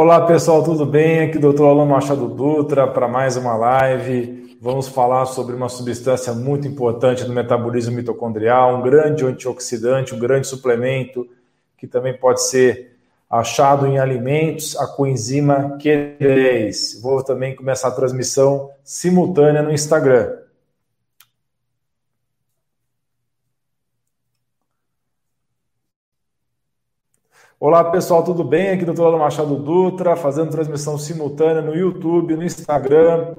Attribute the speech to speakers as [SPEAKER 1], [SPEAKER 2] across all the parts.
[SPEAKER 1] Olá pessoal, tudo bem? Aqui Dr. Alan Machado Dutra para mais uma live. Vamos falar sobre uma substância muito importante no metabolismo mitocondrial, um grande antioxidante, um grande suplemento que também pode ser achado em alimentos, a coenzima Q10. Vou também começar a transmissão simultânea no Instagram. Olá pessoal, tudo bem? Aqui Dr. Machado Dutra, fazendo transmissão simultânea no YouTube, no Instagram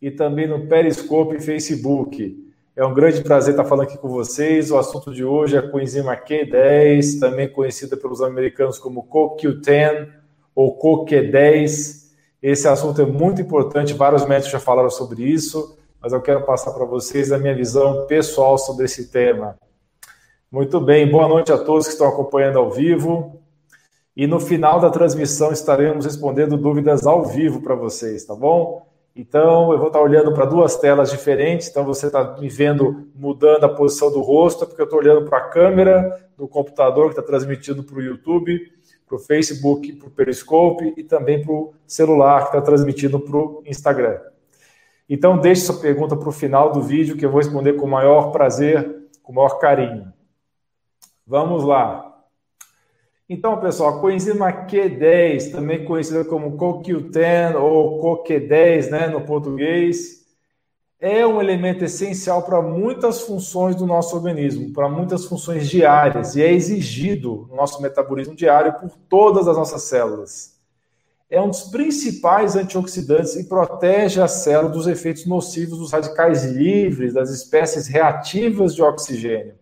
[SPEAKER 1] e também no Periscope e Facebook. É um grande prazer estar falando aqui com vocês. O assunto de hoje é a coenzima Q10, também conhecida pelos americanos como CoQ10 ou CoQ10. Esse assunto é muito importante, vários médicos já falaram sobre isso, mas eu quero passar para vocês a minha visão pessoal sobre esse tema. Muito bem, boa noite a todos que estão acompanhando ao vivo. E no final da transmissão estaremos respondendo dúvidas ao vivo para vocês, tá bom? Então, eu vou estar olhando para duas telas diferentes. Então, você está me vendo mudando a posição do rosto, porque eu estou olhando para a câmera do computador que está transmitindo para o YouTube, para o Facebook, para o Periscope e também para o celular que está transmitindo para o Instagram. Então, deixe sua pergunta para o final do vídeo, que eu vou responder com o maior prazer, com o maior carinho. Vamos lá. Então, pessoal, a coenzima Q10, também conhecida como CoQ10 ou CoQ10 né, no português, é um elemento essencial para muitas funções do nosso organismo, para muitas funções diárias, e é exigido no nosso metabolismo diário por todas as nossas células. É um dos principais antioxidantes e protege a célula dos efeitos nocivos dos radicais livres, das espécies reativas de oxigênio.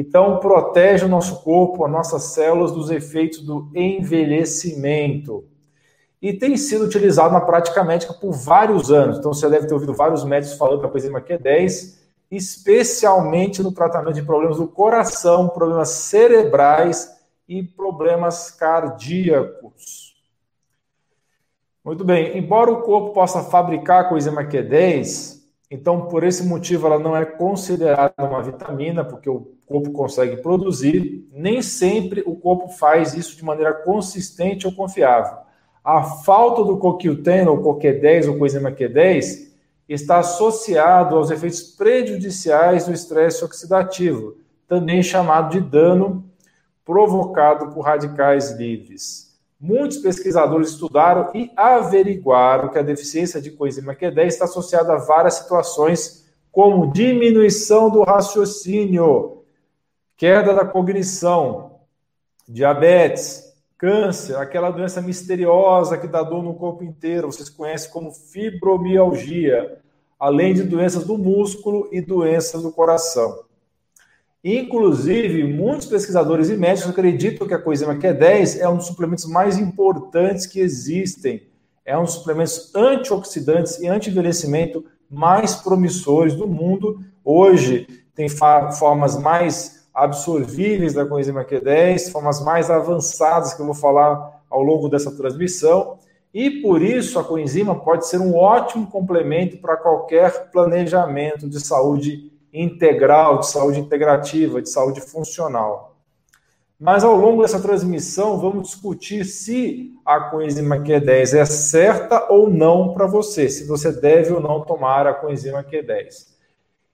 [SPEAKER 1] Então, protege o nosso corpo, as nossas células dos efeitos do envelhecimento. E tem sido utilizado na prática médica por vários anos. Então, você deve ter ouvido vários médicos falando que a coenzima Q10, especialmente no tratamento de problemas do coração, problemas cerebrais e problemas cardíacos. Muito bem, embora o corpo possa fabricar a coenzima Q10, então, por esse motivo, ela não é considerada uma vitamina, porque o corpo consegue produzir. Nem sempre o corpo faz isso de maneira consistente ou confiável. A falta do CoQ10 ou CoQ10 ou coenzima Q10 está associado aos efeitos prejudiciais do estresse oxidativo, também chamado de dano provocado por radicais livres. Muitos pesquisadores estudaram e averiguaram que a deficiência de coenzima Q10 está associada a várias situações, como diminuição do raciocínio, queda da cognição, diabetes, câncer, aquela doença misteriosa que dá dor no corpo inteiro, vocês conhecem como fibromialgia, além de doenças do músculo e doenças do coração. Inclusive, muitos pesquisadores e médicos acreditam que a coenzima Q10 é um dos suplementos mais importantes que existem. É um dos suplementos antioxidantes e anti-envelhecimento mais promissores do mundo. Hoje, tem formas mais absorvíveis da coenzima Q10, formas mais avançadas que eu vou falar ao longo dessa transmissão. E por isso a coenzima pode ser um ótimo complemento para qualquer planejamento de saúde integral, de saúde integrativa, de saúde funcional. Mas ao longo dessa transmissão, vamos discutir se a coenzima Q10 é certa ou não para você, se você deve ou não tomar a coenzima Q10.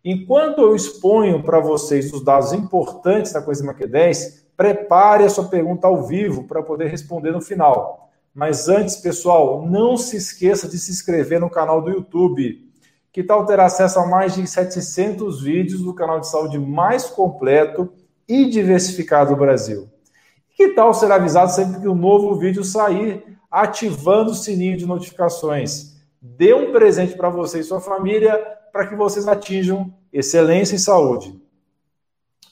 [SPEAKER 1] Enquanto eu exponho para vocês os dados importantes da coenzima Q10, prepare a sua pergunta ao vivo para poder responder no final. Mas antes, pessoal, não se esqueça de se inscrever no canal do YouTube que tal ter acesso a mais de 700 vídeos do canal de saúde mais completo e diversificado do Brasil? Que tal ser avisado sempre que um novo vídeo sair, ativando o sininho de notificações? Dê um presente para você e sua família para que vocês atinjam excelência em saúde.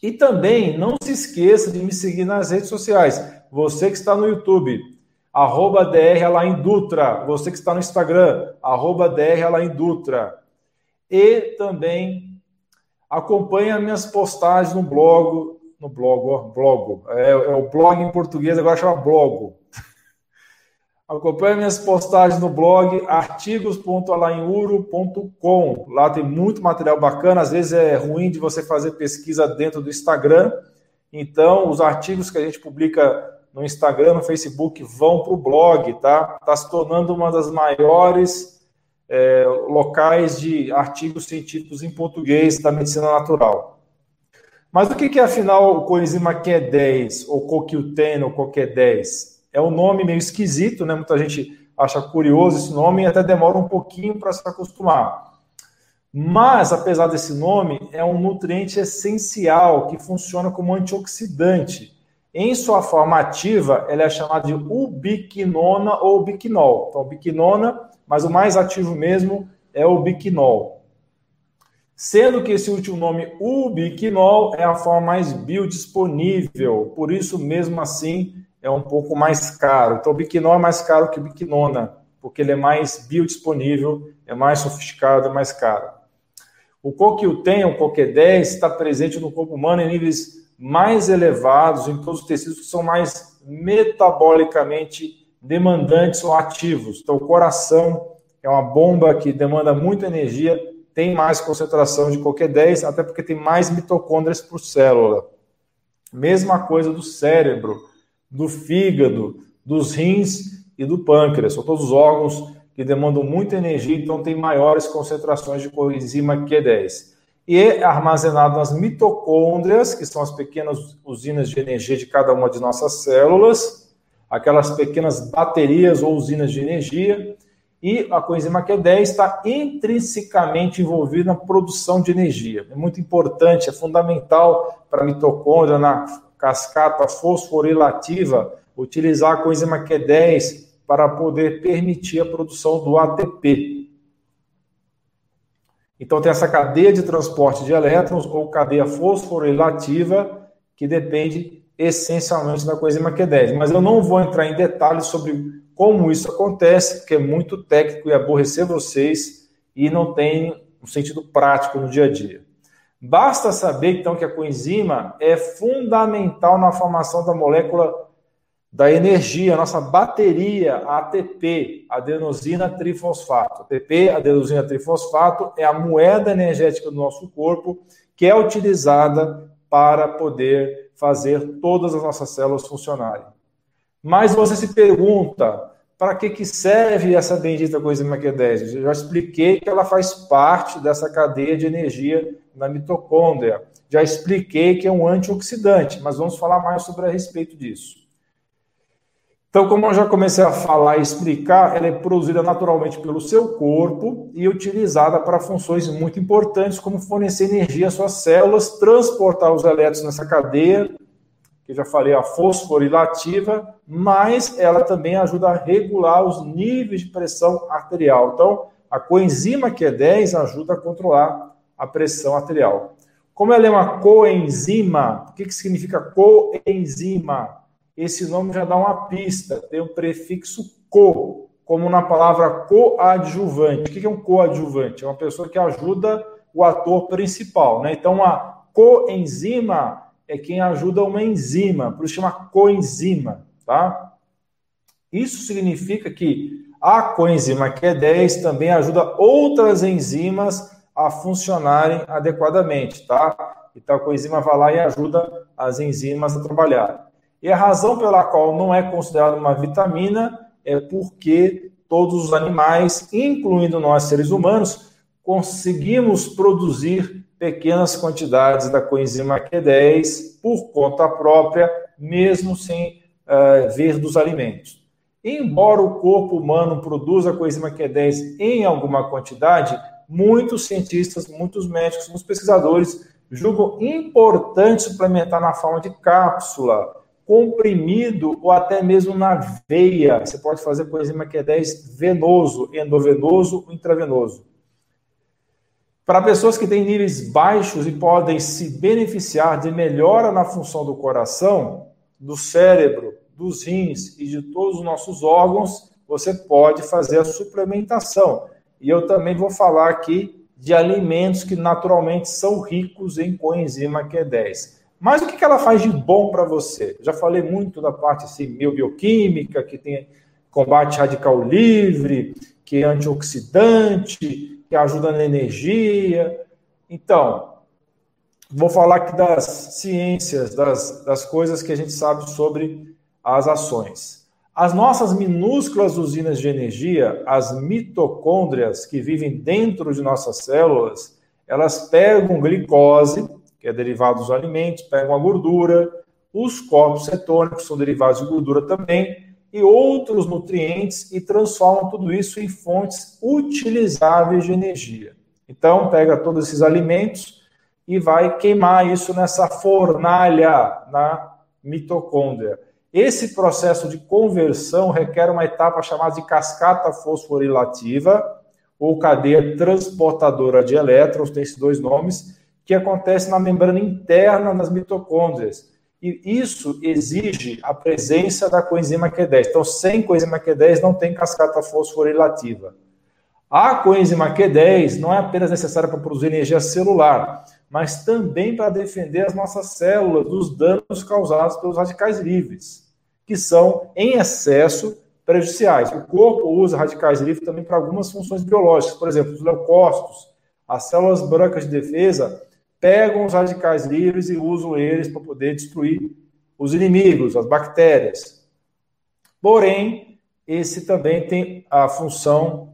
[SPEAKER 1] E também não se esqueça de me seguir nas redes sociais. Você que está no YouTube, arroba DR Alain Dutra. Você que está no Instagram, arroba DR Alain Dutra e também acompanhe as minhas postagens no blog, no blog, ó, blog, é, é o blog em português, agora chama blog. Acompanhe minhas postagens no blog artigos.alainuro.com. Lá tem muito material bacana. Às vezes é ruim de você fazer pesquisa dentro do Instagram. Então, os artigos que a gente publica no Instagram, no Facebook, vão para o blog, tá? Está se tornando uma das maiores é, locais de artigos científicos em português da medicina natural. Mas o que é, afinal, o coenzima Q10, ou CoQ10, ou CoQ10? É um nome meio esquisito, né? Muita gente acha curioso esse nome e até demora um pouquinho para se acostumar. Mas, apesar desse nome, é um nutriente essencial que funciona como antioxidante. Em sua forma ativa, ela é chamada de ubiquinona ou biquinol. Então, biquinona, mas o mais ativo mesmo é o biquinol. Sendo que esse último nome, ubiquinol, é a forma mais biodisponível, por isso, mesmo assim, é um pouco mais caro. Então, o biquinol é mais caro que o biquinona, porque ele é mais biodisponível, é mais sofisticado, é mais caro. O CoQ10, o CoQ10, está presente no corpo humano em níveis mais elevados em todos os tecidos que são mais metabolicamente demandantes ou ativos. Então, o coração é uma bomba que demanda muita energia, tem mais concentração de CoQ10, até porque tem mais mitocôndrias por célula. Mesma coisa do cérebro, do fígado, dos rins e do pâncreas. São todos órgãos que demandam muita energia, então tem maiores concentrações de coenzima Q10. E é armazenado nas mitocôndrias, que são as pequenas usinas de energia de cada uma de nossas células, aquelas pequenas baterias ou usinas de energia, e a coenzima Q10 está intrinsecamente envolvida na produção de energia. É muito importante, é fundamental para a mitocôndria, na cascata fosforilativa, utilizar a coenzima Q10 para poder permitir a produção do ATP. Então, tem essa cadeia de transporte de elétrons ou cadeia fosforilativa que depende essencialmente da coenzima Q10. Mas eu não vou entrar em detalhes sobre como isso acontece, porque é muito técnico e aborrecer vocês e não tem um sentido prático no dia a dia. Basta saber, então, que a coenzima é fundamental na formação da molécula da energia, nossa bateria ATP, adenosina trifosfato. ATP, adenosina trifosfato, é a moeda energética do nosso corpo que é utilizada para poder fazer todas as nossas células funcionarem. Mas você se pergunta, para que, que serve essa bendita coenzima Q10? Eu já expliquei que ela faz parte dessa cadeia de energia na mitocôndria. Já expliquei que é um antioxidante, mas vamos falar mais sobre a respeito disso. Então, como eu já comecei a falar e explicar, ela é produzida naturalmente pelo seu corpo e utilizada para funções muito importantes, como fornecer energia às suas células, transportar os elétrons nessa cadeia, que já falei, a fosforilativa, mas ela também ajuda a regular os níveis de pressão arterial. Então, a coenzima Q10 ajuda a controlar a pressão arterial. Como ela é uma coenzima, o que, que significa coenzima? esse nome já dá uma pista, tem o um prefixo co, como na palavra coadjuvante. O que é um coadjuvante? É uma pessoa que ajuda o ator principal, né? Então, a coenzima é quem ajuda uma enzima, por isso chama coenzima, tá? Isso significa que a coenzima Q10 também ajuda outras enzimas a funcionarem adequadamente, tá? Então a coenzima vai lá e ajuda as enzimas a trabalhar. E a razão pela qual não é considerada uma vitamina é porque todos os animais, incluindo nós seres humanos, conseguimos produzir pequenas quantidades da coenzima Q10 por conta própria, mesmo sem uh, ver dos alimentos. Embora o corpo humano produza coenzima Q10 em alguma quantidade, muitos cientistas, muitos médicos, muitos pesquisadores julgam importante suplementar na forma de cápsula, comprimido ou até mesmo na veia. Você pode fazer coenzima Q10 venoso, endovenoso ou intravenoso. Para pessoas que têm níveis baixos e podem se beneficiar de melhora na função do coração, do cérebro, dos rins e de todos os nossos órgãos, você pode fazer a suplementação. E eu também vou falar aqui de alimentos que naturalmente são ricos em coenzima Q10. Mas o que ela faz de bom para você? Já falei muito da parte assim, bioquímica, que tem combate radical livre, que é antioxidante, que ajuda na energia. Então, vou falar aqui das ciências, das, das coisas que a gente sabe sobre as ações. As nossas minúsculas usinas de energia, as mitocôndrias que vivem dentro de nossas células, elas pegam glicose, que é derivado dos alimentos, pegam a gordura, os corpos cetônicos são derivados de gordura também, e outros nutrientes e transformam tudo isso em fontes utilizáveis de energia. Então, pega todos esses alimentos e vai queimar isso nessa fornalha na mitocôndria. Esse processo de conversão requer uma etapa chamada de cascata fosforilativa ou cadeia transportadora de elétrons, tem esses dois nomes, que acontece na membrana interna das mitocôndrias. E isso exige a presença da coenzima Q10. Então, sem coenzima Q10 não tem cascata fosforilativa. A coenzima Q10 não é apenas necessária para produzir energia celular, mas também para defender as nossas células dos danos causados pelos radicais livres, que são, em excesso, prejudiciais. O corpo usa radicais livres também para algumas funções biológicas, por exemplo, os leucócitos, as células brancas de defesa pegam os radicais livres e usam eles para poder destruir os inimigos, as bactérias. Porém, esse também tem a função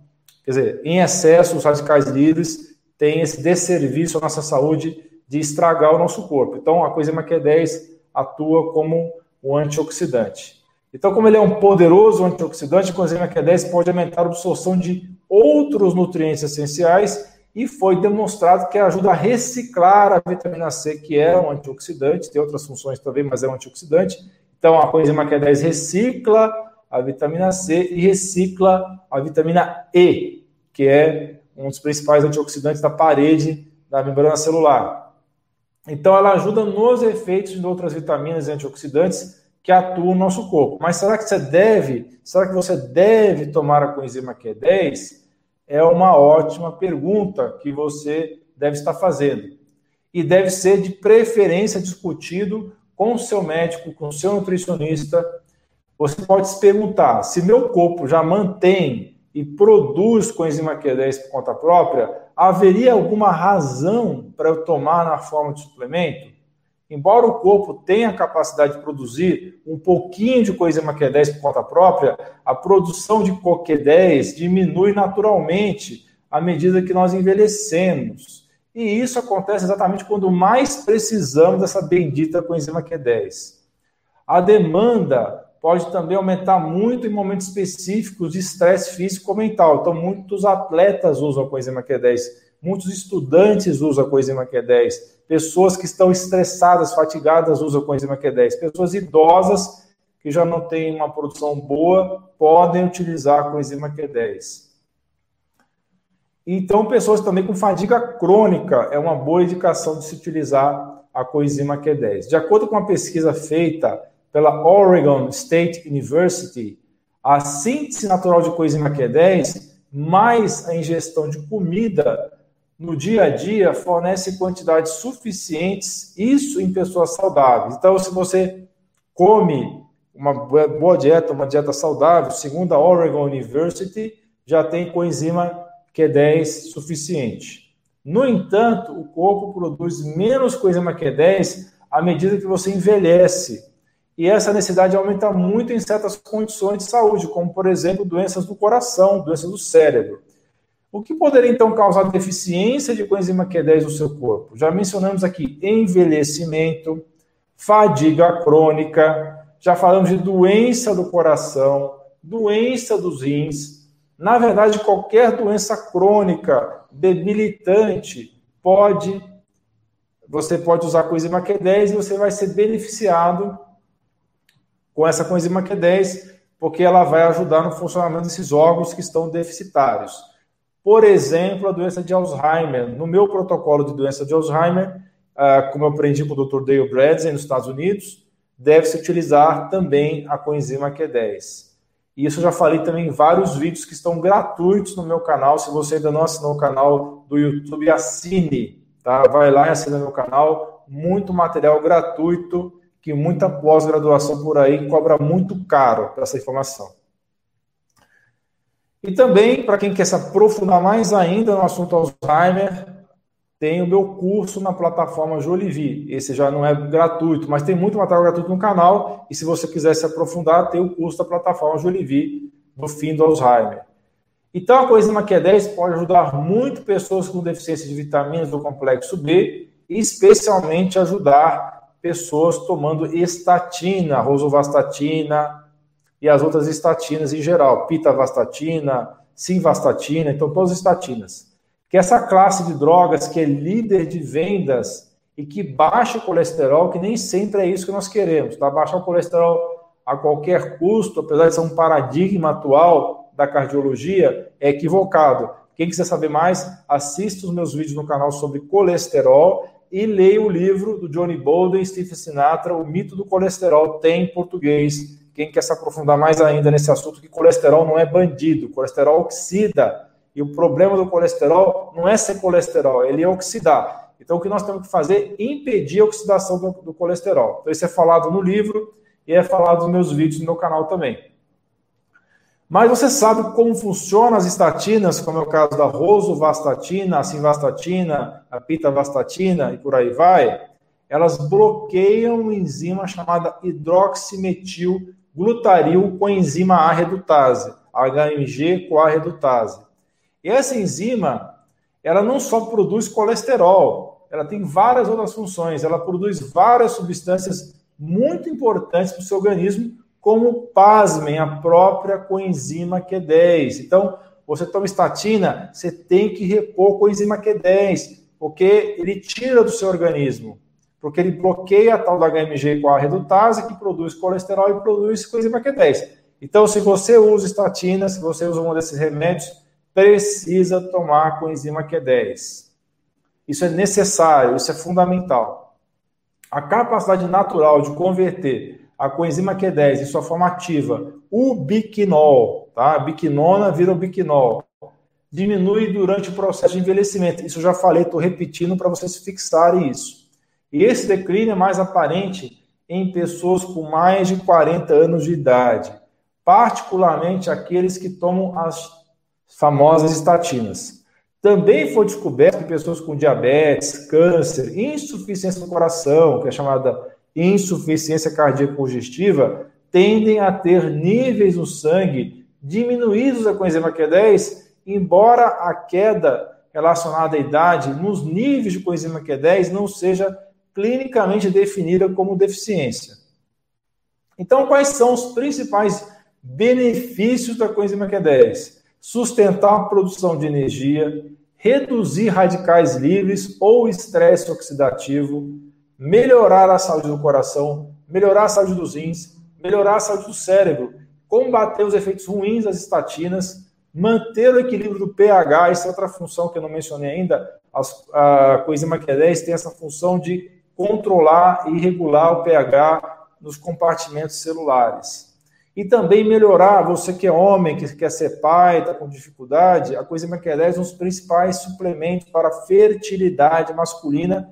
[SPEAKER 1] Quer dizer, em excesso, os radicais livres têm esse desserviço à nossa saúde de estragar o nosso corpo. Então, a coenzima Q10 atua como um antioxidante. Então, como ele é um poderoso antioxidante, a coenzima Q10 pode aumentar a absorção de outros nutrientes essenciais e foi demonstrado que ajuda a reciclar a vitamina C, que é um antioxidante, tem outras funções também, mas é um antioxidante. Então, a coenzima Q10 recicla a vitamina C e recicla a vitamina E, que é um dos principais antioxidantes da parede da membrana celular. Então, ela ajuda nos efeitos de outras vitaminas e antioxidantes que atuam no nosso corpo. Mas será que você deve, será que você deve tomar a coenzima Q10? É uma ótima pergunta que você deve estar fazendo. E deve ser de preferência discutido com o seu médico, com o seu nutricionista, você pode se perguntar: se meu corpo já mantém e produz coenzima Q10 por conta própria, haveria alguma razão para eu tomar na forma de suplemento? Embora o corpo tenha a capacidade de produzir um pouquinho de coenzima Q10 por conta própria, a produção de CoQ10 diminui naturalmente à medida que nós envelhecemos. E isso acontece exatamente quando mais precisamos dessa bendita coenzima Q10. A demanda pode também aumentar muito em momentos específicos de estresse físico ou mental. Então, muitos atletas usam a coenzima Q10, muitos estudantes usam a coenzima Q10, pessoas que estão estressadas, fatigadas usam a coenzima Q10, pessoas idosas que já não têm uma produção boa podem utilizar a coenzima Q10. Então, pessoas também com fadiga crônica é uma boa indicação de se utilizar a coenzima Q10. De acordo com uma pesquisa feita pela Oregon State University, a síntese natural de coenzima Q10 mais a ingestão de comida no dia a dia fornece quantidades suficientes, isso em pessoas saudáveis. Então, se você come uma boa dieta, uma dieta saudável, segundo a Oregon University, já tem coenzima Q10 suficiente. No entanto, o corpo produz menos coenzima Q10 à medida que você envelhece e essa necessidade aumenta muito em certas condições de saúde, como, por exemplo, doenças do coração, doenças do cérebro. O que poderia, então, causar deficiência de coenzima Q10 no seu corpo? Já mencionamos aqui envelhecimento, fadiga crônica, já falamos de doença do coração, doença dos rins. Na verdade, qualquer doença crônica, debilitante, pode, você pode usar coenzima Q10 e você vai ser beneficiado com essa coenzima Q10, porque ela vai ajudar no funcionamento desses órgãos que estão deficitários. Por exemplo, a doença de Alzheimer. No meu protocolo de doença de Alzheimer, ah, como eu aprendi com o Dr. Dale Bradley nos Estados Unidos, deve-se utilizar também a coenzima Q10. E isso eu já falei também em vários vídeos que estão gratuitos no meu canal. Se você ainda não assinou o canal do YouTube, assine. Tá? Vai lá e assina meu canal. Muito material gratuito que muita pós-graduação por aí cobra muito caro para essa informação. E também, para quem quer se aprofundar mais ainda no assunto Alzheimer, tem o meu curso na plataforma Jolivi. Esse já não é gratuito, mas tem muito material gratuito no canal. E se você quiser se aprofundar, tem o curso da plataforma Jolivi do fim do Alzheimer. Então, a coenzima Q10 pode ajudar muito pessoas com deficiência de vitaminas do complexo B, especialmente ajudar pessoas tomando estatina, rosuvastatina e as outras estatinas em geral, pitavastatina, simvastatina, então todas as estatinas. Que essa classe de drogas que é líder de vendas e que baixa o colesterol, que nem sempre é isso que nós queremos, tá? Baixar o colesterol a qualquer custo, apesar de ser um paradigma atual, da cardiologia é equivocado. Quem quiser saber mais, assista os meus vídeos no canal sobre colesterol e leia o livro do Johnny Bolden e Steve Sinatra, O Mito do Colesterol, tem em português. Quem quer se aprofundar mais ainda nesse assunto, que colesterol não é bandido, colesterol oxida. E o problema do colesterol não é ser colesterol, ele é oxidar. Então, o que nós temos que fazer é impedir a oxidação do, do colesterol. Então, isso é falado no livro e é falado nos meus vídeos no meu canal também. Mas você sabe como funcionam as estatinas, como é o caso da rosuvastatina, a simvastatina, a pitavastatina e por aí vai? Elas bloqueiam uma enzima chamada hidroximetilglutaril com enzima A redutase, HMG com A redutase. E essa enzima, ela não só produz colesterol, ela tem várias outras funções, ela produz várias substâncias muito importantes para o seu organismo, como, pasmem, a própria coenzima Q10. Então, você toma estatina, você tem que repor coenzima Q10, porque ele tira do seu organismo, porque ele bloqueia a tal da HMG com a redutase, que produz colesterol e produz coenzima Q10. Então, se você usa estatina, se você usa um desses remédios, precisa tomar coenzima Q10. Isso é necessário, isso é fundamental. A capacidade natural de converter a coenzima Q10 em sua forma ativa, o biquinol, tá? A biquinona vira o biquinol. Diminui durante o processo de envelhecimento. Isso eu já falei, estou repetindo para vocês fixarem isso. E esse declínio é mais aparente em pessoas com mais de 40 anos de idade, particularmente aqueles que tomam as famosas estatinas. Também foi descoberto que pessoas com diabetes, câncer, insuficiência do coração, que é chamada insuficiência cardíaca congestiva tendem a ter níveis no sangue diminuídos da coenzima Q10, embora a queda relacionada à idade nos níveis de coenzima Q10 não seja clinicamente definida como deficiência. Então, quais são os principais benefícios da coenzima Q10? Sustentar a produção de energia, reduzir radicais livres ou estresse oxidativo, melhorar a saúde do coração, melhorar a saúde dos rins, melhorar a saúde do cérebro, combater os efeitos ruins das estatinas, manter o equilíbrio do pH, essa é outra função que eu não mencionei ainda, a coenzima Q10 tem essa função de controlar e regular o pH nos compartimentos celulares. E também melhorar, você que é homem, que quer ser pai, está com dificuldade, a coenzima Q10 é um dos principais suplementos para fertilidade masculina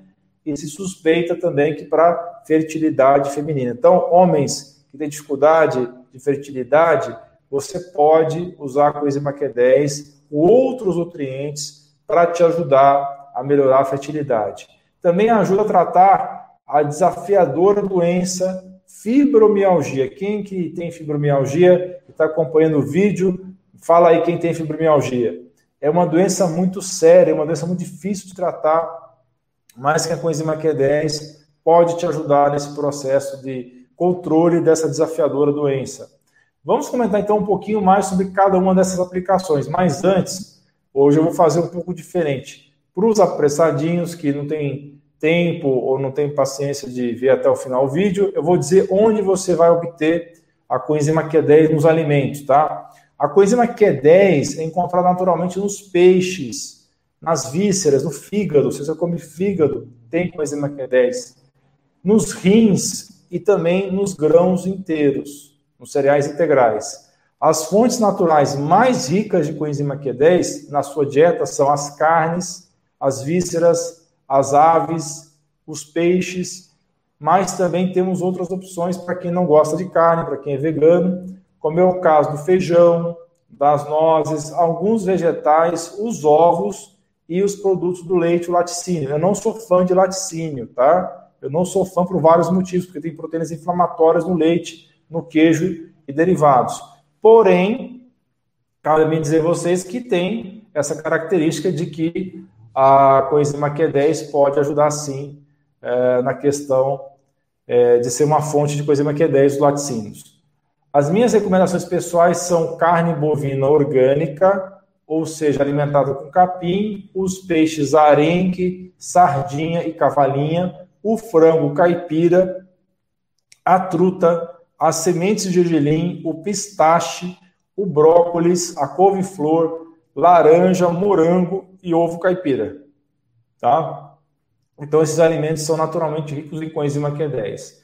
[SPEAKER 1] e se suspeita também que para fertilidade feminina. Então, homens que têm dificuldade de fertilidade, você pode usar a coenzima Q10 ou outros nutrientes para te ajudar a melhorar a fertilidade. Também ajuda a tratar a desafiadora doença fibromialgia. Quem que tem fibromialgia está acompanhando o vídeo, fala aí quem tem fibromialgia. É uma doença muito séria, é uma doença muito difícil de tratar mas que a coenzima Q10 pode te ajudar nesse processo de controle dessa desafiadora doença. Vamos comentar então um pouquinho mais sobre cada uma dessas aplicações, mas antes, hoje eu vou fazer um pouco diferente. Para os apressadinhos que não têm tempo ou não têm paciência de ver até o final o vídeo, eu vou dizer onde você vai obter a coenzima Q10 nos alimentos, tá? A coenzima Q10 é encontrada naturalmente nos peixes, nas vísceras, no fígado. Se você come fígado, tem coenzima Q10. Nos rins e também nos grãos inteiros, nos cereais integrais. As fontes naturais mais ricas de coenzima Q10 na sua dieta são as carnes, as vísceras, as aves, os peixes, mas também temos outras opções para quem não gosta de carne, para quem é vegano, como é o caso do feijão, das nozes, alguns vegetais, os ovos e os produtos do leite, o laticínio. Eu não sou fã de laticínio, tá? Eu não sou fã por vários motivos, porque tem proteínas inflamatórias no leite, no queijo e derivados. Porém, cabe me dizer a vocês que tem essa característica de que a coenzima Q10 pode ajudar sim é, na questão é, de ser uma fonte de coenzima Q10 dos laticínios. As minhas recomendações pessoais são carne bovina orgânica, ou seja, alimentada com capim, os peixes arenque, sardinha e cavalinha, o frango caipira, a truta, as sementes de gergelim, o pistache, o brócolis, a couve-flor, laranja, morango e ovo caipira. Tá? Então, esses alimentos são naturalmente ricos em coenzima Q10.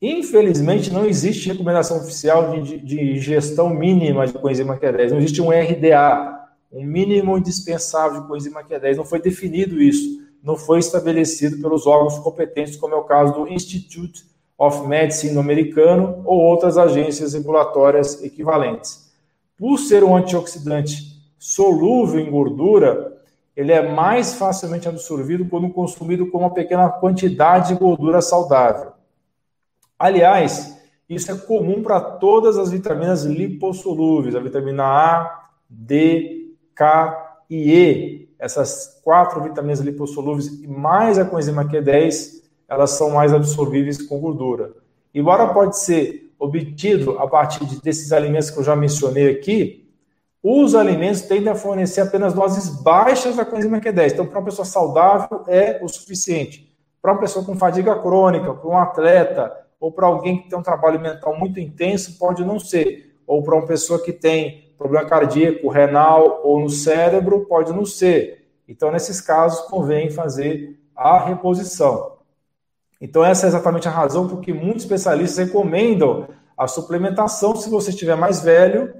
[SPEAKER 1] Infelizmente, não existe recomendação oficial de, de, de ingestão mínima de coenzima Q10. Não existe um RDA, um mínimo indispensável de coenzima Q10. Não foi definido isso. Não foi estabelecido pelos órgãos competentes, como é o caso do Institute of Medicine americano ou outras agências regulatórias equivalentes. Por ser um antioxidante solúvel em gordura, ele é mais facilmente absorvido quando consumido com uma pequena quantidade de gordura saudável. Aliás, isso é comum para todas as vitaminas lipossolúveis, a vitamina A, D, K e E. Essas quatro vitaminas lipossolúveis e mais a coenzima Q10, elas são mais absorvíveis com gordura. Embora pode ser obtido a partir desses alimentos que eu já mencionei aqui, os alimentos tendem a fornecer apenas doses baixas da coenzima Q10. Então, para uma pessoa saudável, é o suficiente. Para uma pessoa com fadiga crônica, para um atleta, ou para alguém que tem um trabalho mental muito intenso, pode não ser. Ou para uma pessoa que tem problema cardíaco, renal ou no cérebro, pode não ser. Então, nesses casos, convém fazer a reposição. Então, essa é exatamente a razão por que muitos especialistas recomendam a suplementação se você estiver mais velho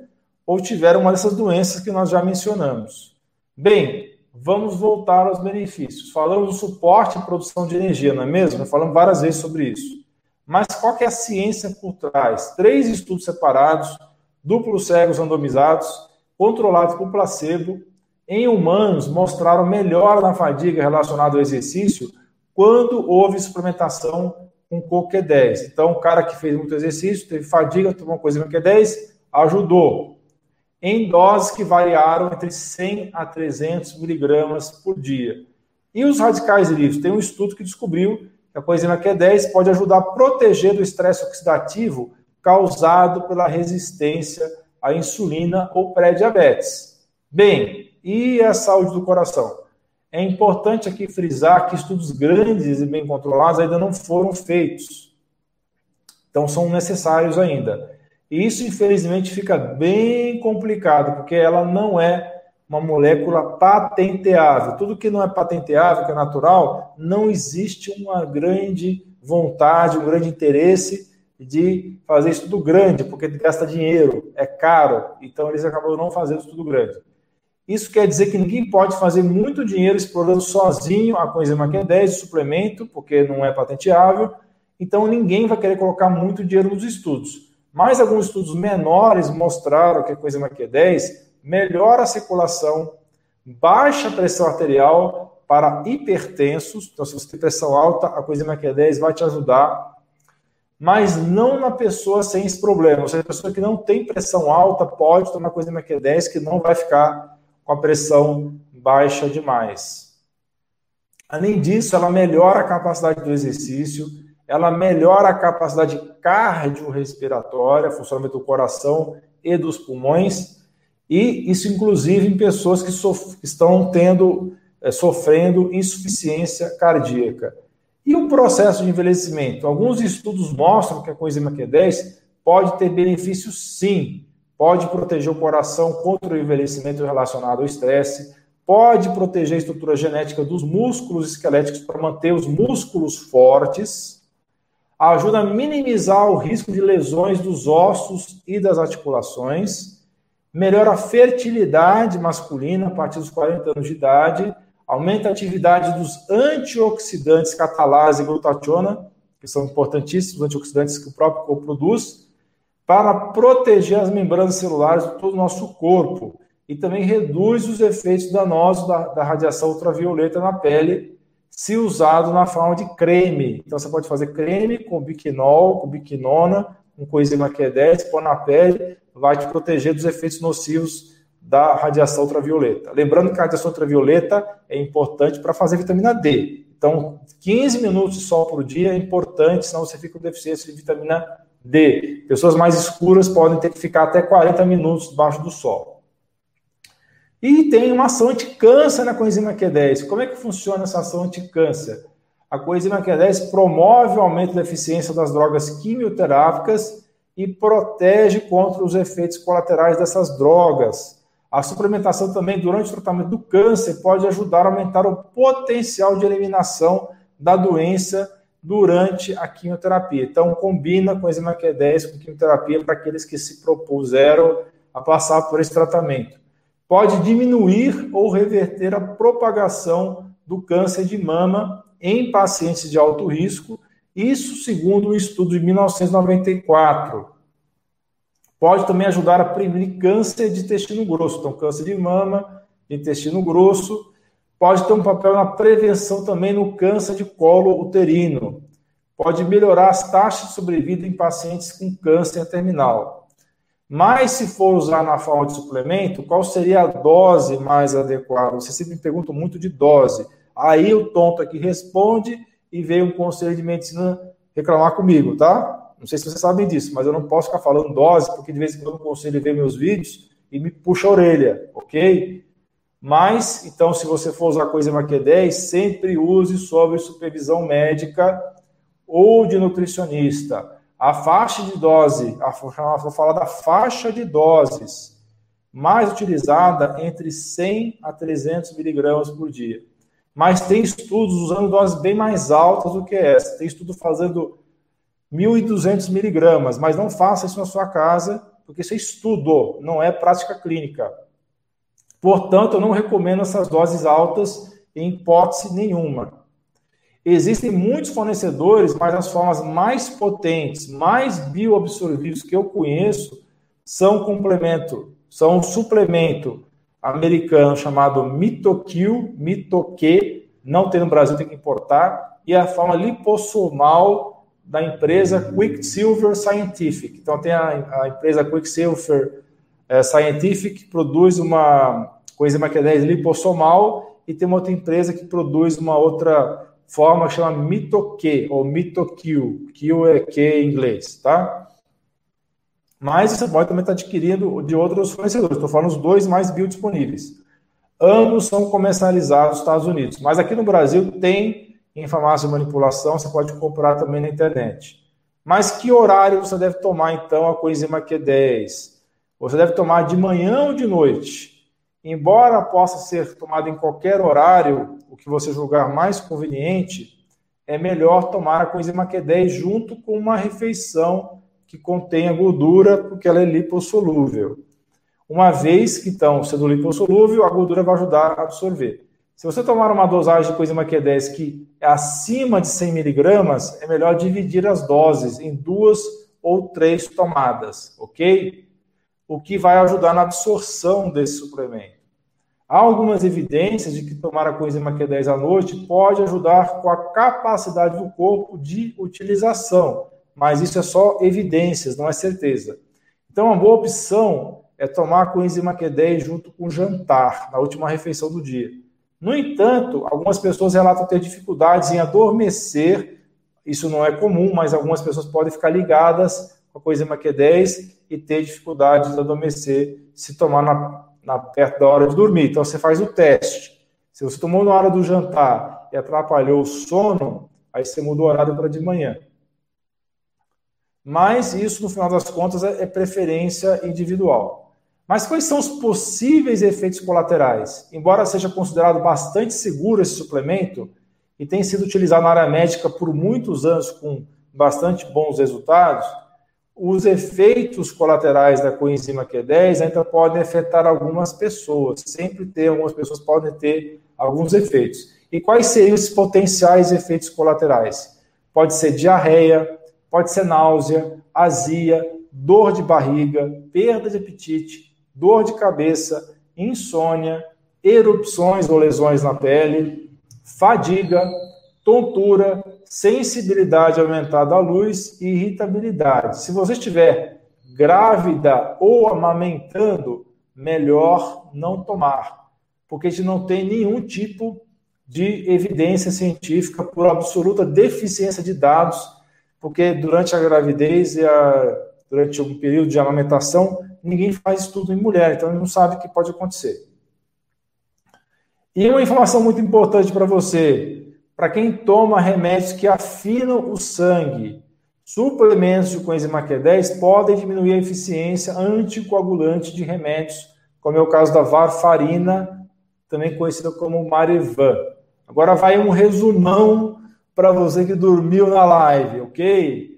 [SPEAKER 1] ou tiveram uma dessas doenças que nós já mencionamos. Bem, vamos voltar aos benefícios. Falamos do suporte e produção de energia, não é mesmo? Falamos várias vezes sobre isso. Mas qual é a ciência por trás? Três estudos separados, duplos cegos randomizados, controlados por placebo, em humanos mostraram melhora na fadiga relacionada ao exercício quando houve suplementação com CoQ10. Então, o cara que fez muito exercício, teve fadiga, tomou coisa com Q10, ajudou em doses que variaram entre 100 a 300 miligramas por dia. E os radicais livres? Tem um estudo que descobriu que a coenzima Q10 pode ajudar a proteger do estresse oxidativo causado pela resistência à insulina ou pré-diabetes. Bem, e a saúde do coração? É importante aqui frisar que estudos grandes e bem controlados ainda não foram feitos. Então, são necessários ainda. E isso, infelizmente, fica bem complicado, porque ela não é uma molécula patenteável. Tudo que não é patenteável, que é natural, não existe uma grande vontade, um grande interesse de fazer estudo grande, porque gasta dinheiro, é caro, então eles acabam não fazendo estudo grande. Isso quer dizer que ninguém pode fazer muito dinheiro explorando sozinho a coenzima Q10 de suplemento, porque não é patenteável, então ninguém vai querer colocar muito dinheiro nos estudos. Mas alguns estudos menores mostraram que a coenzima Q10 melhora a circulação, baixa a pressão arterial para hipertensos. Então, se você tem pressão alta, a coenzima Q10 vai te ajudar. Mas não na pessoa sem esse problema. Ou seja, a pessoa que não tem pressão alta pode tomar coenzima Q10 que não vai ficar com a pressão baixa demais. Além disso, ela melhora a capacidade do exercício, ela melhora a capacidade cardiorrespiratória, funcionamento do coração e dos pulmões, e isso inclusive em pessoas que, estão tendo, é, sofrendo insuficiência cardíaca. E o processo de envelhecimento? Alguns estudos mostram que a coenzima Q10 pode ter benefícios sim, pode proteger o coração contra o envelhecimento relacionado ao estresse, pode proteger a estrutura genética dos músculos esqueléticos para manter os músculos fortes, ajuda a minimizar o risco de lesões dos ossos e das articulações, melhora a fertilidade masculina a partir dos 40 anos de idade, aumenta a atividade dos antioxidantes catalase e glutationa, que são importantíssimos antioxidantes que o próprio corpo produz, para proteger as membranas celulares de todo o nosso corpo. e também reduz os efeitos danosos da, da radiação ultravioleta na pele, se usado na forma de creme. Então, você pode fazer creme com biquinol, com biquinona, com coenzima Q10, pôr na pele, vai te proteger dos efeitos nocivos da radiação ultravioleta. Lembrando que a radiação ultravioleta é importante para fazer vitamina D. Então, 15 minutos de sol por dia é importante, senão você fica com deficiência de vitamina D. Pessoas mais escuras podem ter que ficar até 40 minutos debaixo do sol. E tem uma ação anticâncer na coenzima Q10. Como é que funciona essa ação anticâncer? A coenzima Q10 promove o aumento da eficiência das drogas quimioterápicas e protege contra os efeitos colaterais dessas drogas. A suplementação também durante o tratamento do câncer pode ajudar a aumentar o potencial de eliminação da doença durante a quimioterapia. Então, combina com enzima Q10 com quimioterapia para aqueles que se propuseram a passar por esse tratamento pode diminuir ou reverter a propagação do câncer de mama em pacientes de alto risco, isso segundo um estudo de 1994. Pode também ajudar a prevenir câncer de intestino grosso, então câncer de mama, de intestino grosso, pode ter um papel na prevenção também no câncer de colo uterino. Pode melhorar as taxas de sobrevida em pacientes com câncer terminal. Mas se for usar na forma de suplemento, qual seria a dose mais adequada? Você sempre me pergunta muito de dose. Aí o tonto aqui responde e veio um conselho de medicina reclamar comigo, tá? Não sei se vocês sabem disso, mas eu não posso ficar falando dose, porque de vez em quando o conselho vê meus vídeos e me puxa a orelha, ok? Mas, então, se você for usar coisa Q10, sempre use sob supervisão médica ou de nutricionista. A faixa de dose, a, vou falar da faixa de doses mais utilizada entre 100 a 300 miligramas por dia. Mas tem estudos usando doses bem mais altas do que essa. Tem estudo fazendo 1.200 miligramas, mas não faça isso na sua casa, porque isso é estudo, não é prática clínica. Portanto, eu não recomendo essas doses altas em hipótese nenhuma. Existem muitos fornecedores, mas as formas mais potentes, mais bioabsorvíveis que eu conheço são complemento, são um suplemento americano chamado Mitokill, Mitoque, não tem no Brasil, tem que importar, e a forma lipossomal da empresa Quicksilver Scientific. Então tem a, a empresa Quicksilver é, Scientific que produz uma coenzima Q10 lipossomal e tem uma outra empresa que produz uma outra forma que chama mitoque ou mitokill. Kill é que em inglês, tá? Mas você pode também estar adquirindo de outros fornecedores. Estou falando os dois mais biodisponíveis. Ambos são comercializados nos Estados Unidos. Mas aqui no Brasil tem em farmácia de manipulação, você pode comprar também na internet. Mas que horário você deve tomar, então, a coenzima Q10? Você deve tomar de manhã ou de noite? Embora possa ser tomado em qualquer horário, o que você julgar mais conveniente, é melhor tomar a coenzima Q10 junto com uma refeição que contenha gordura, porque ela é lipossolúvel. Uma vez que então, sendo lipossolúvel, a gordura vai ajudar a absorver. Se você tomar uma dosagem de coenzima Q10 que é acima de 100 miligramas, é melhor dividir as doses em duas ou três tomadas, ok? o que vai ajudar na absorção desse suplemento. Há algumas evidências de que tomar a coenzima Q10 à noite pode ajudar com a capacidade do corpo de utilização, mas isso é só evidências, não é certeza. Então, uma boa opção é tomar a coenzima Q10 junto com o jantar, na última refeição do dia. No entanto, algumas pessoas relatam ter dificuldades em adormecer. Isso não é comum, mas algumas pessoas podem ficar ligadas com a coenzima Q10 e ter dificuldade de adormecer se tomar na, na, perto da hora de dormir. Então você faz o teste. Se você tomou na hora do jantar e atrapalhou o sono, aí você muda o horário para de manhã. Mas isso, no final das contas, é, é preferência individual. Mas quais são os possíveis efeitos colaterais? Embora seja considerado bastante seguro esse suplemento e tenha sido utilizado na área médica por muitos anos com bastante bons resultados, os efeitos colaterais da coenzima Q10 ainda podem afetar algumas pessoas. Sempre tem, algumas pessoas podem ter alguns efeitos. E quais seriam esses potenciais efeitos colaterais? Pode ser diarreia, pode ser náusea, azia, dor de barriga, perda de apetite, dor de cabeça, insônia, erupções ou lesões na pele, fadiga, tontura, sensibilidade aumentada à luz e irritabilidade. Se você estiver grávida ou amamentando, melhor não tomar, porque a gente não tem nenhum tipo de evidência científica por absoluta deficiência de dados, porque durante a gravidez e a, durante um período de amamentação, ninguém faz estudo em mulher, então não sabe o que pode acontecer. E uma informação muito importante para você, para quem toma remédios que afinam o sangue, suplementos de coenzima Q10 podem diminuir a eficiência anticoagulante de remédios, como é o caso da varfarina, também conhecida como Marevan. Agora vai um resumão para você que dormiu na live, ok?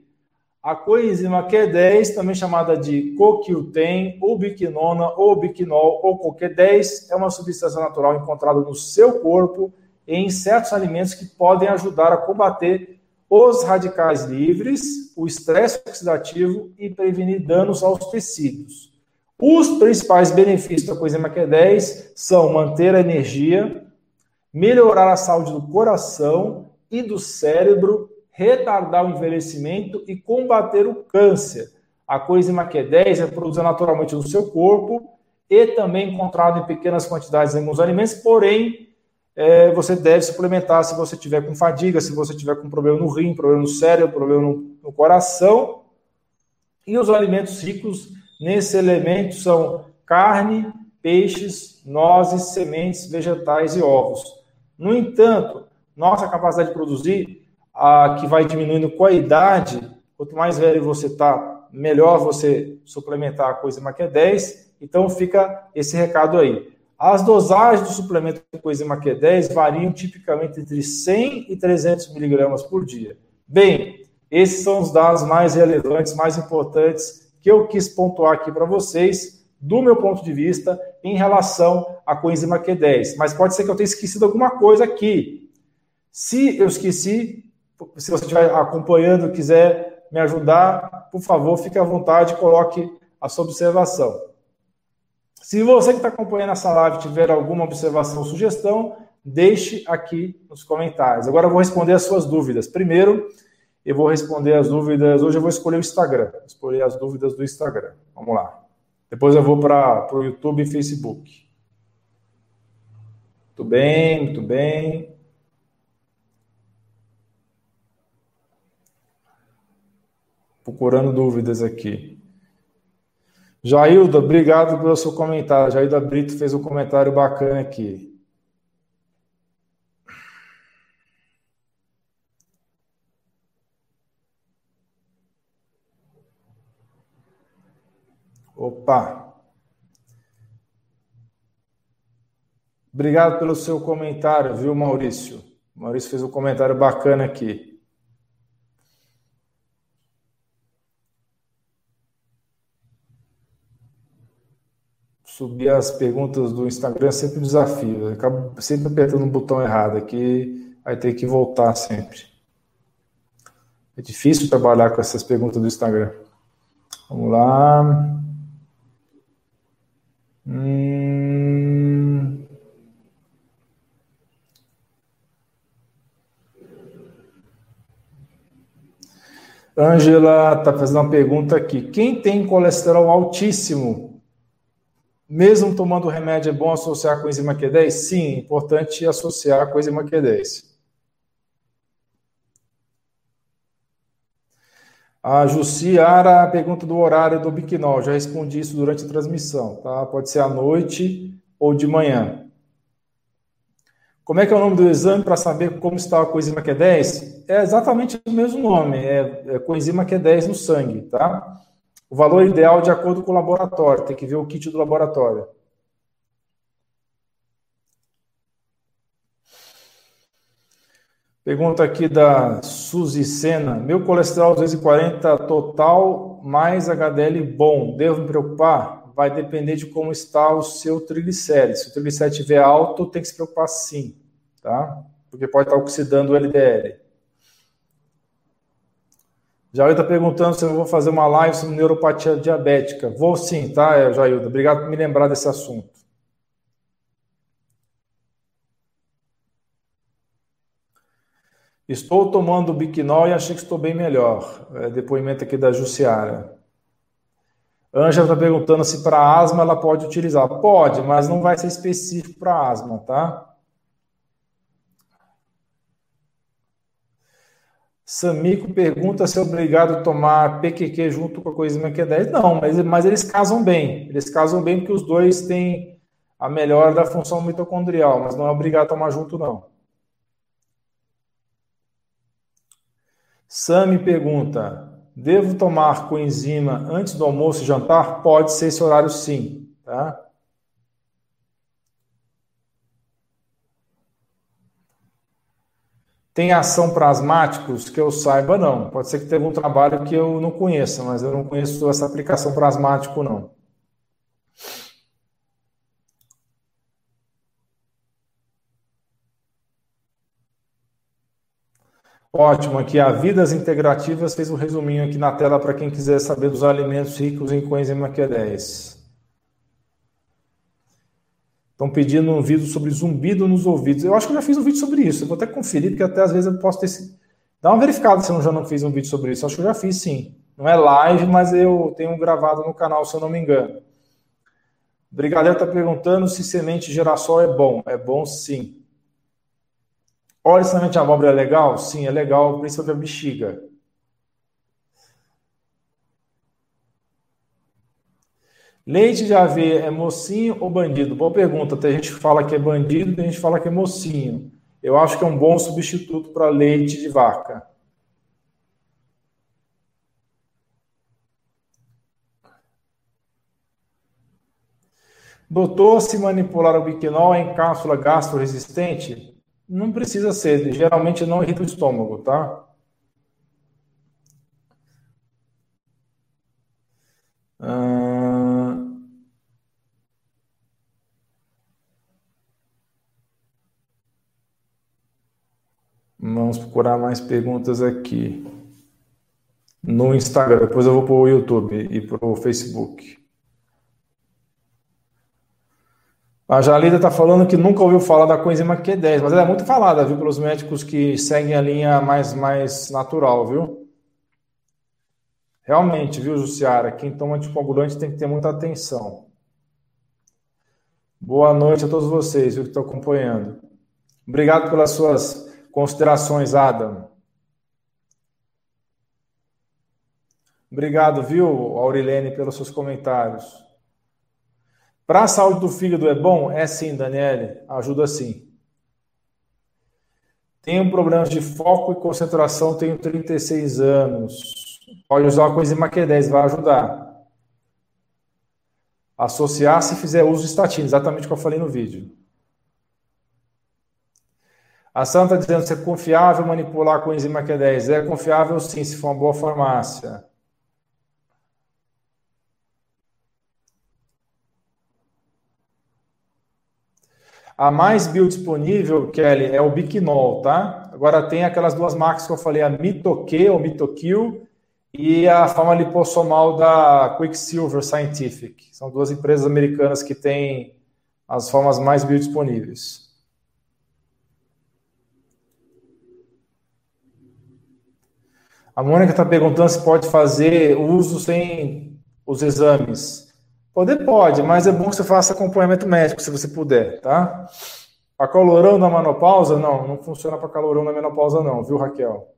[SPEAKER 1] A coenzima Q10, também chamada de coquiltem, ou biquinona, ou biquinol, ou CoQ10, é uma substância natural encontrada no seu corpo e em certos alimentos que podem ajudar a combater os radicais livres, o estresse oxidativo e prevenir danos aos tecidos. Os principais benefícios da coenzima Q10 são manter a energia, melhorar a saúde do coração e do cérebro, retardar o envelhecimento e combater o câncer. A coenzima Q10 é produzida naturalmente no seu corpo e também encontrada em pequenas quantidades em alguns alimentos, porém, é, você deve suplementar se você tiver com fadiga, se você tiver com problema no rim, problema no cérebro, problema no, no coração. E os alimentos ricos nesse elemento são carne, peixes, nozes, sementes, vegetais e ovos. No entanto, nossa capacidade de produzir, a, que vai diminuindo com a idade, quanto mais velho você está, melhor você suplementar a coenzima Q10. Então fica esse recado aí. As dosagens do suplemento de coenzima Q10 variam tipicamente entre 100 e 300 miligramas por dia. Bem, esses são os dados mais relevantes, mais importantes que eu quis pontuar aqui para vocês, do meu ponto de vista, em relação à coenzima Q10. Mas pode ser que eu tenha esquecido alguma coisa aqui. Se eu esqueci, se você estiver acompanhando quiser me ajudar, por favor, fique à vontade, coloque a sua observação. Se você que está acompanhando essa live tiver alguma observação ou sugestão, deixe aqui nos comentários. Agora eu vou responder as suas dúvidas. Primeiro, eu vou responder as dúvidas. Hoje eu vou escolher o Instagram, escolher as dúvidas do Instagram. Vamos lá. Depois eu vou para o YouTube e Facebook. Muito bem, muito bem. Procurando dúvidas aqui. Jailda, obrigado pelo seu comentário. Jailda Brito fez um comentário bacana aqui. Opa! Obrigado pelo seu comentário, viu, Maurício? Maurício fez um comentário bacana aqui. Subir as perguntas do Instagram é sempre um desafio. Eu acabo sempre apertando um botão errado aqui, aí tem que voltar sempre. É difícil trabalhar com essas perguntas do Instagram. Vamos lá. Hum... Ângela está fazendo uma pergunta aqui. Quem tem colesterol altíssimo, mesmo tomando remédio, é bom associar com enzima Q10? Sim, é importante associar com enzima Q10. A Jussiara pergunta do horário do Biquinol. Já respondi isso durante a transmissão, tá? Pode ser à noite ou de manhã. Como é que é o nome do exame para saber como está a coenzima Q10? É exatamente o mesmo nome, é, é coenzima Q10 no sangue, tá? O valor ideal de acordo com o laboratório, tem que ver o kit do laboratório. Pergunta aqui da Suzy Sena. Meu colesterol 240 total mais HDL bom. Devo me preocupar? Vai depender de como está o seu triglicérides. Se o triglicérides estiver alto, tem que se preocupar sim, tá? Porque pode estar oxidando o LDL. Jair está perguntando se eu vou fazer uma live sobre neuropatia diabética. Vou sim, tá, Jailda? Obrigado por me lembrar desse assunto. Estou tomando Biquinol e achei que estou bem melhor. É, depoimento aqui da Jussiara. Ângela está perguntando se para asma ela pode utilizar. Pode, mas não vai ser específico para asma, tá? Samico pergunta se é obrigado a tomar PQQ junto com a coenzima Q10. Não, mas, mas eles casam bem. Eles casam bem porque os dois têm a melhora da função mitocondrial, mas não é obrigado a tomar junto, não. Sami pergunta: devo tomar coenzima antes do almoço e jantar? Pode ser esse horário sim, tá? Tem ação para asmáticos que eu saiba, não. Pode ser que tenha algum trabalho que eu não conheça, mas eu não conheço essa aplicação para asmático, não. Ótimo, aqui a Vidas Integrativas fez um resuminho aqui na tela para quem quiser saber dos alimentos ricos em coenzima Q10. Estão pedindo um vídeo sobre zumbido nos ouvidos. Eu acho que eu já fiz um vídeo sobre isso. Eu vou até conferir, porque até às vezes eu posso ter. Dá uma verificada se eu já não fiz um vídeo sobre isso. Eu acho que eu já fiz sim. Não é live, mas eu tenho gravado no canal, se eu não me engano. Brigadeiro está perguntando se semente girassol é bom. É bom sim. Óleo de semente de abóbora é legal? Sim, é legal, principalmente a bexiga. Leite de aveia é mocinho ou bandido? Boa pergunta. Tem gente que fala que é bandido, tem gente que fala que é mocinho. Eu acho que é um bom substituto para leite de vaca. Doutor, se manipular o biquinol em cápsula gastroresistente, não precisa ser, geralmente não irrita o estômago, tá? Vamos procurar mais perguntas aqui no Instagram. Depois eu vou para o YouTube e para o Facebook. A Jalida está falando que nunca ouviu falar da coenzima Q10, mas ela é muito falada, viu, pelos médicos que seguem a linha mais, mais natural, viu? Realmente, viu, Jussiara? Quem toma anticoagulante tem que ter muita atenção. Boa noite a todos vocês, viu, que estão acompanhando. Obrigado pelas suas considerações, Adam. Obrigado, viu, Aurilene, pelos seus comentários. Para a saúde do fígado é bom? É sim, Daniele, ajuda sim. Tenho problemas de foco e concentração, tenho 36 anos. Pode usar a coenzima Q10, vai ajudar. Associar se fizer uso de estatina, exatamente o que eu falei no vídeo. A Santa dizendo se é confiável manipular a coenzima Q10. É confiável sim, se for uma boa farmácia. A mais biodisponível, Kelly, é o Biquinol, tá? Agora tem aquelas duas marcas que eu falei, a Mitoque ou Mitokill e a forma lipossomal da Quicksilver Scientific. São duas empresas americanas que têm as formas mais biodisponíveis. A Mônica está perguntando se pode fazer uso sem os exames. Poder pode, mas é bom que você faça acompanhamento médico se você puder, tá? A calorão na menopausa, não, não funciona para calorão na menopausa não, viu, Raquel?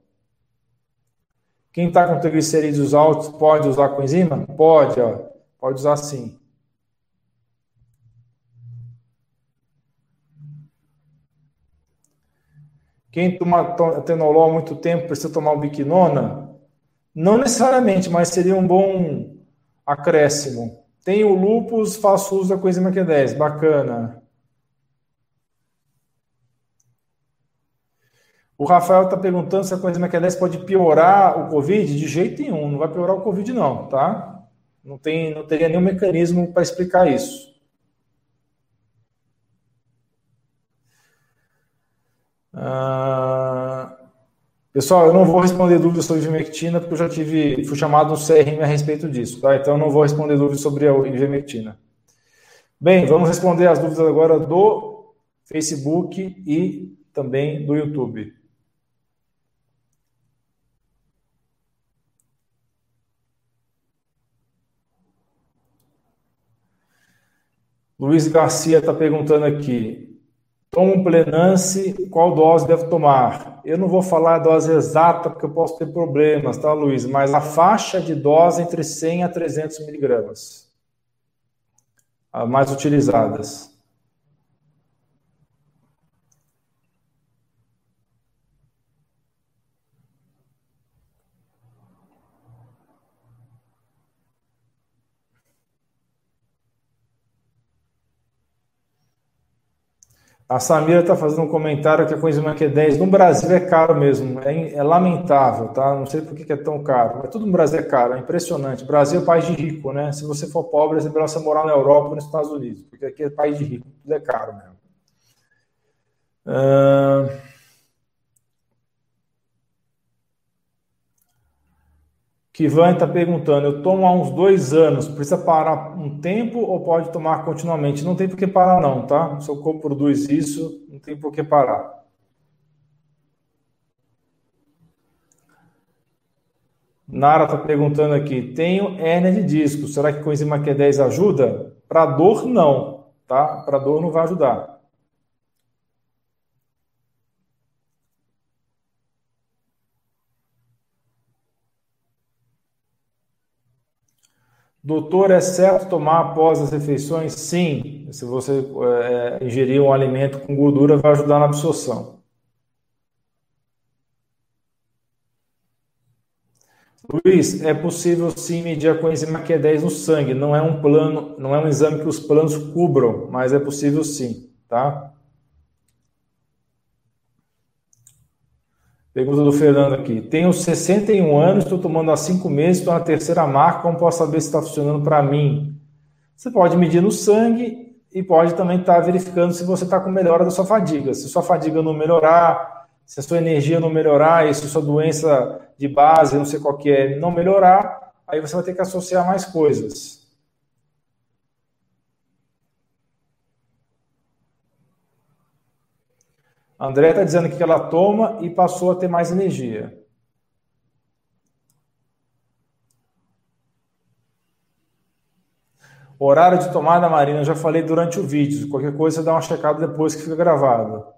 [SPEAKER 1] Quem está com triglicerídeos altos pode usar coenzima? Pode, ó, pode usar sim. Quem toma tenolol há muito tempo precisa tomar o biquinona? Não necessariamente, mas seria um bom acréscimo. Tenho lupus, faço uso da coenzima Q10. Bacana. O Rafael está perguntando se a coenzima Q10 pode piorar o Covid. De jeito nenhum, não vai piorar o Covid, não, tá? Não, tem, não teria nenhum mecanismo para explicar isso. Ah, pessoal, eu não vou responder dúvidas sobre ivermectina, porque eu já tive, fui chamado no CRM a respeito disso, tá? Então, eu não vou responder dúvidas sobre a ivermectina. Bem, vamos responder as dúvidas agora do Facebook e também do YouTube. Luiz Garcia está perguntando aqui: Toma um Plenance, qual dose deve tomar? Eu não vou falar a dose exata, porque eu posso ter problemas, tá, Luiz? Mas a faixa de dose entre 100 a 300 miligramas. As mais utilizadas. A Samira está fazendo um comentário que a coenzima Q10 no Brasil é caro mesmo. É, é, lamentável, tá? Não sei por que é tão caro. Mas tudo no Brasil é caro, é impressionante. O Brasil é país de rico, né? Se você for pobre, é melhor você morar na Europa ou nos Estados Unidos, porque aqui é país de rico, tudo é caro mesmo. Uh... Kivan está perguntando, eu tomo há uns dois anos, precisa parar um tempo ou pode tomar continuamente? Não tem por que parar não, tá? Se corpo produz isso, não tem por que parar. Nara está perguntando aqui, tenho hérnia de disco, será que coenzima Q10 ajuda? Para dor, não, tá? Para dor não vai ajudar. Doutor, é certo tomar após as refeições? Sim. Se você é, ingerir um alimento com gordura, vai ajudar na absorção. Luiz, é possível sim medir a coenzima Q10 no sangue. Não é um plano, não é um exame que os planos cubram, mas é possível sim, tá? Pergunta do Fernando aqui. Tenho 61 anos, estou tomando há 5 meses, estou na terceira marca, como posso saber se está funcionando para mim? Você pode medir no sangue e pode também estar tá verificando se você está com melhora da sua fadiga. Se sua fadiga não melhorar, se a sua energia não melhorar, e se a sua doença de base, não sei qual que é, não melhorar, aí você vai ter que associar mais coisas. André está dizendo que ela toma e passou a ter mais energia. Horário de tomada, Marina, eu já falei durante o vídeo. Qualquer coisa, você dá uma checada depois que fica gravado.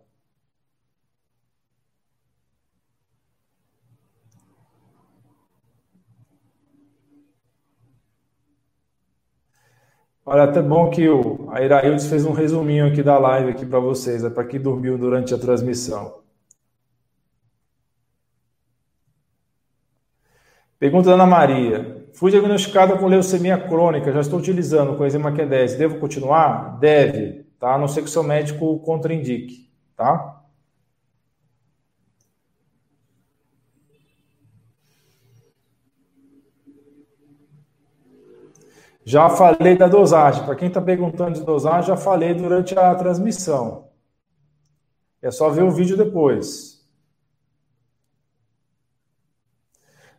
[SPEAKER 1] Olha, até bom que o a Iraildes fez um resuminho aqui da live aqui para vocês, é para quem dormiu durante a transmissão. Pergunta da Ana Maria. Fui diagnosticada com leucemia crônica, já estou utilizando coenzima Q10. Devo continuar? Deve, tá? A não ser que o seu médico contraindique, tá? Já falei da dosagem. Para quem está perguntando de dosagem, já falei durante a transmissão. É só ver o vídeo depois.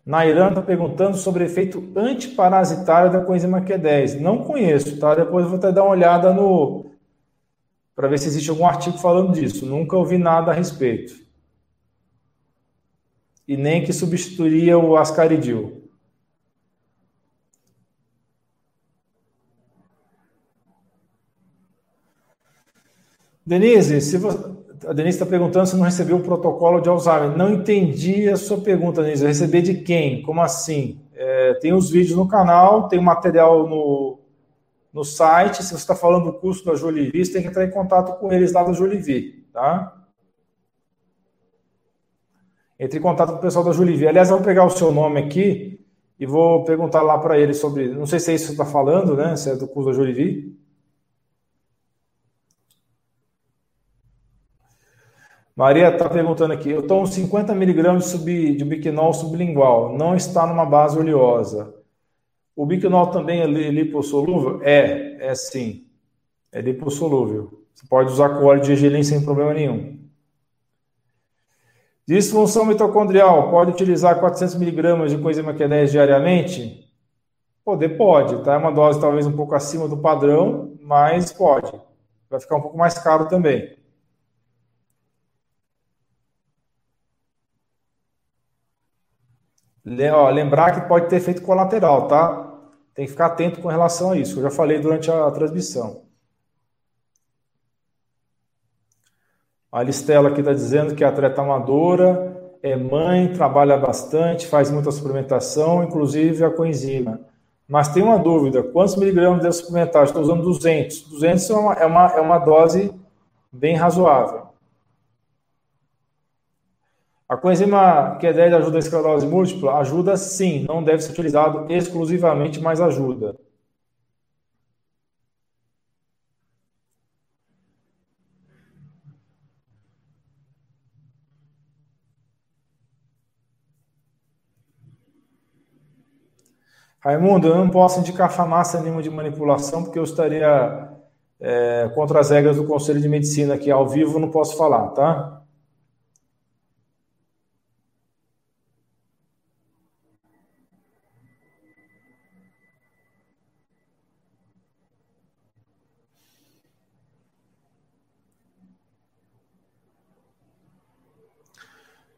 [SPEAKER 1] Nairan está perguntando sobre efeito antiparasitário da coenzima Q10. Não conheço, tá? Depois vou até dar uma olhada no. para ver se existe algum artigo falando disso. Nunca ouvi nada a respeito. E nem que substituiria o ascaridil. Denise, se você, a Denise está perguntando se não recebeu o protocolo de Alzheimer. Não entendi a sua pergunta, Denise. Receber de quem? Como assim? É, tem os vídeos no canal, tem o material no, no site. Se você está falando do curso da Jolivie, você tem que entrar em contato com eles lá da Jolivie, tá? Entre em contato com o pessoal da Jolivie. Aliás, eu vou pegar o seu nome aqui e vou perguntar lá para eles sobre. Não sei se é isso que você está falando, né? Se é do curso da Jolivie. Maria está perguntando aqui, eu tomo 50 miligramas de, sub, de biquinol sublingual, não está numa base oleosa. O biquinol também é lipossolúvel? É, é sim. É lipossolúvel. Você pode usar com óleo de gergelim sem problema nenhum. Disfunção mitocondrial, pode utilizar 400 miligramas de coenzima Q10 diariamente? Poder pode, tá? É uma dose talvez um pouco acima do padrão, mas pode. Vai ficar um pouco mais caro também. Lembrar que pode ter efeito colateral, tá? Tem que ficar atento com relação a isso, eu já falei durante a transmissão. A Listela aqui está dizendo que é atleta amadora, é mãe, trabalha bastante, faz muita suplementação, inclusive a coenzima. Mas tem uma dúvida: quantos miligramas de suplementar? Estou usando 200. 200 é uma, é uma, é uma dose bem razoável. A coenzima Q10 ajuda a esclerose múltipla? Ajuda sim, não deve ser utilizado exclusivamente, mas ajuda. Raimundo, eu não posso indicar farmácia nenhuma de manipulação, porque eu estaria é, contra as regras do Conselho de Medicina aqui ao vivo, não posso falar, tá?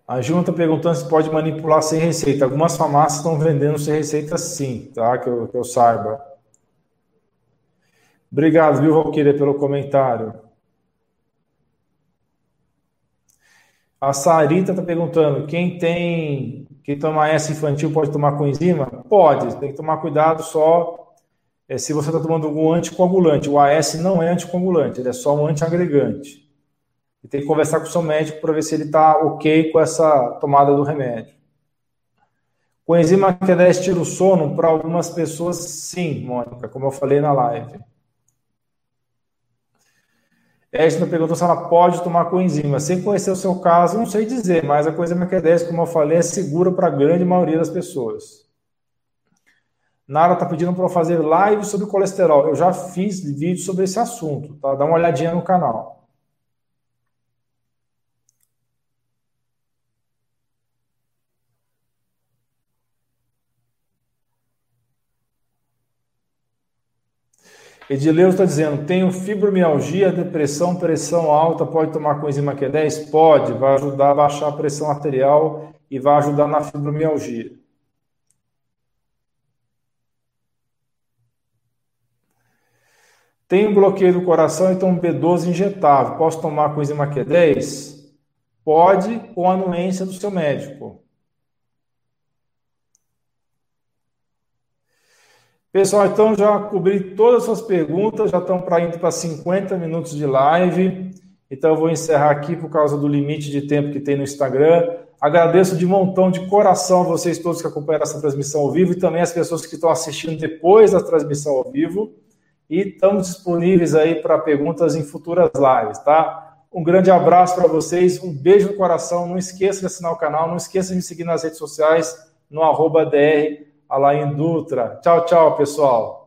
[SPEAKER 1] A Júlia está perguntando se pode manipular sem receita. Algumas farmácias estão vendendo sem receita sim, tá? Que eu, que eu saiba. Obrigado, viu, Valquíria, pelo comentário. A Sarita está perguntando: quem tem quem toma essa infantil pode tomar coenzima? Pode, tem que tomar cuidado só é, se você está tomando algum anticoagulante. O AS não é anticoagulante, ele é só um antiagregante. E tem que conversar com o seu médico para ver se ele está ok com essa tomada do remédio. O enzima Q10 tira o sono para algumas pessoas, sim, Mônica, como eu falei na live. Edna perguntou se ela pode tomar coenzima. Sem conhecer o seu caso, não sei dizer, mas a coenzima Q10, como eu falei, é segura para a grande maioria das pessoas. Nara está pedindo para eu fazer live sobre colesterol. Eu já fiz vídeo sobre esse assunto, tá? Dá uma olhadinha no canal. Edileu está dizendo: tenho fibromialgia, depressão, pressão alta, pode tomar coenzima Q10? Pode, vai ajudar a baixar a pressão arterial e vai ajudar na fibromialgia. Tenho bloqueio do coração, então B12 injetável. Posso tomar coenzima Q10? Pode, com anuência do seu médico. Pessoal, então já cobri todas as suas perguntas, já estão para indo para 50 minutos de live. Então eu vou encerrar aqui por causa do limite de tempo que tem no Instagram. Agradeço de montão de coração a vocês todos que acompanham essa transmissão ao vivo e também as pessoas que estão assistindo depois da transmissão ao vivo. E estamos disponíveis aí para perguntas em futuras lives, tá? Um grande abraço para vocês, um beijo no coração. Não esqueça de assinar o canal, não esqueça de me seguir nas redes sociais no arroba DR Alain Dutra. Tchau, tchau, pessoal.